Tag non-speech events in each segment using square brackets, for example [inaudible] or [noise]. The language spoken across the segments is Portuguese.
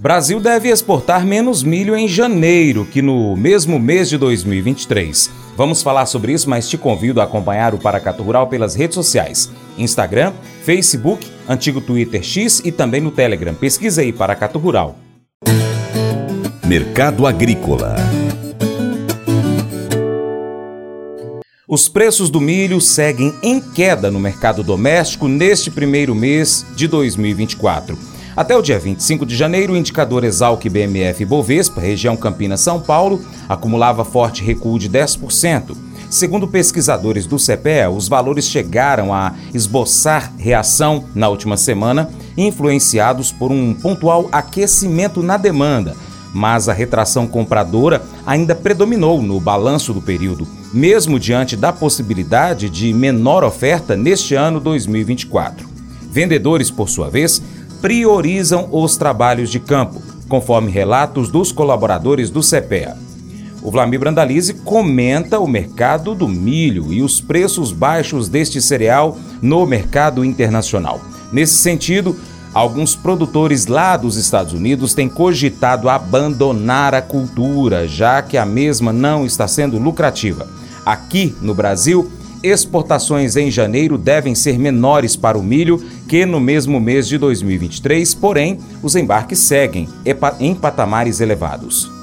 Brasil deve exportar menos milho em janeiro que no mesmo mês de 2023. Vamos falar sobre isso, mas te convido a acompanhar o Paracato Rural pelas redes sociais: Instagram, Facebook, antigo Twitter X e também no Telegram. Pesquisa aí Paracato Rural. Mercado Agrícola. Os preços do milho seguem em queda no mercado doméstico neste primeiro mês de 2024. Até o dia 25 de janeiro, o indicador Exalc BMF Bovespa, região Campinas-São Paulo, acumulava forte recuo de 10%. Segundo pesquisadores do CPE, os valores chegaram a esboçar reação na última semana, influenciados por um pontual aquecimento na demanda, mas a retração compradora ainda predominou no balanço do período, mesmo diante da possibilidade de menor oferta neste ano 2024. Vendedores, por sua vez, priorizam os trabalhos de campo, conforme relatos dos colaboradores do CPEA. O Vlamir Brandalize comenta o mercado do milho e os preços baixos deste cereal no mercado internacional. Nesse sentido, alguns produtores lá dos Estados Unidos têm cogitado abandonar a cultura, já que a mesma não está sendo lucrativa. Aqui no Brasil, exportações em janeiro devem ser menores para o milho que no mesmo mês de 2023, porém, os embarques seguem em patamares elevados.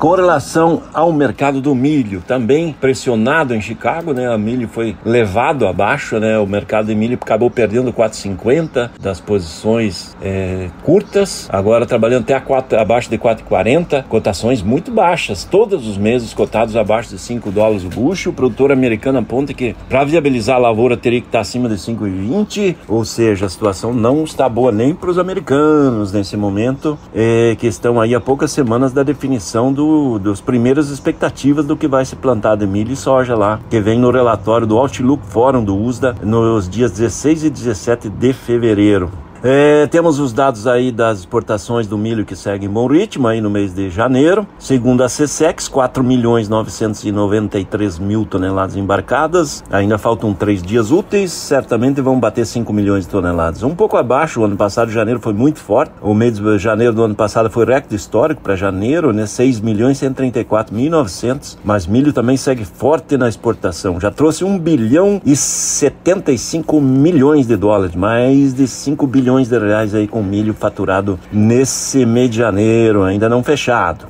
Com relação ao mercado do milho, também pressionado em Chicago, né? O milho foi levado abaixo, né? O mercado de milho acabou perdendo 4,50 das posições é, curtas, agora trabalhando até 4, abaixo de 4,40, cotações muito baixas, todos os meses cotados abaixo de 5 dólares o bucho. O produtor americano aponta que para viabilizar a lavoura teria que estar acima de 5,20, ou seja, a situação não está boa nem para os americanos nesse momento, é, que estão aí há poucas semanas da definição do dos primeiras expectativas do que vai se plantar de milho e soja lá, que vem no relatório do Outlook Forum do USDA nos dias 16 e 17 de fevereiro. É, temos os dados aí das exportações do milho que seguem bom ritmo aí no mês de janeiro. Segundo a CSEX, 4 milhões 993 mil toneladas embarcadas. Ainda faltam três dias úteis, certamente vão bater 5 milhões de toneladas. Um pouco abaixo, o ano passado, janeiro foi muito forte. O mês de janeiro do ano passado foi recorde histórico para janeiro, né? 6 milhões 134 mil 900. Mas milho também segue forte na exportação. Já trouxe 1 bilhão e 75 milhões de dólares, mais de 5 bilhões milhões de reais aí com milho faturado nesse mês de janeiro, ainda não fechado.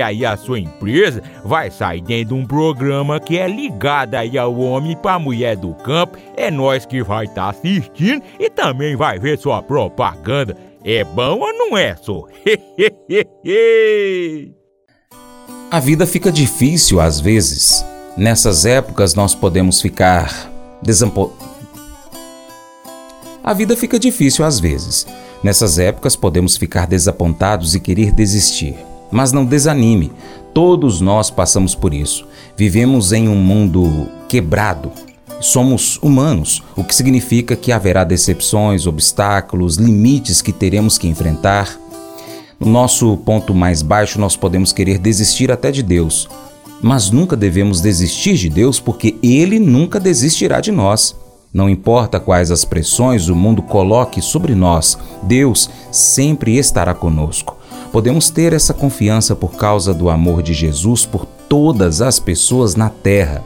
aí a sua empresa vai sair dentro de um programa que é ligado aí ao homem para mulher do campo. É nós que vai estar tá assistindo e também vai ver sua propaganda. É bom ou não é, só? [laughs] a vida fica difícil às vezes. Nessas épocas nós podemos ficar desampo... A vida fica difícil às vezes. Nessas épocas podemos ficar desapontados e querer desistir. Mas não desanime, todos nós passamos por isso. Vivemos em um mundo quebrado. Somos humanos, o que significa que haverá decepções, obstáculos, limites que teremos que enfrentar. No nosso ponto mais baixo, nós podemos querer desistir até de Deus, mas nunca devemos desistir de Deus porque Ele nunca desistirá de nós. Não importa quais as pressões o mundo coloque sobre nós, Deus sempre estará conosco. Podemos ter essa confiança por causa do amor de Jesus por todas as pessoas na terra.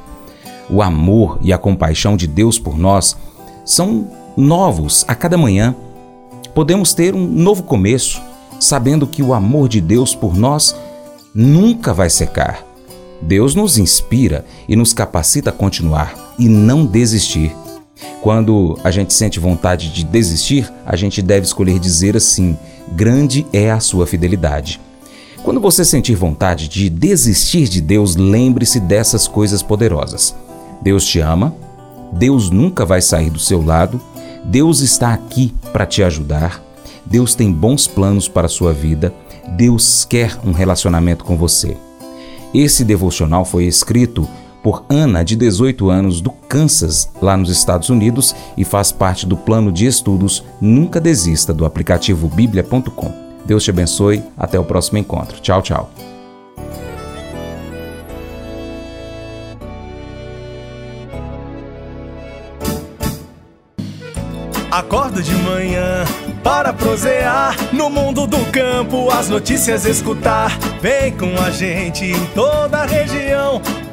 O amor e a compaixão de Deus por nós são novos a cada manhã. Podemos ter um novo começo, sabendo que o amor de Deus por nós nunca vai secar. Deus nos inspira e nos capacita a continuar e não desistir. Quando a gente sente vontade de desistir, a gente deve escolher dizer assim: grande é a sua fidelidade. Quando você sentir vontade de desistir de Deus, lembre-se dessas coisas poderosas. Deus te ama, Deus nunca vai sair do seu lado, Deus está aqui para te ajudar, Deus tem bons planos para a sua vida, Deus quer um relacionamento com você. Esse devocional foi escrito por Ana, de 18 anos, do Kansas, lá nos Estados Unidos, e faz parte do plano de estudos Nunca Desista do aplicativo bíblia.com. Deus te abençoe, até o próximo encontro. Tchau, tchau. Acordo de manhã para prosear no mundo do campo, as notícias escutar. Vem com a gente em toda a região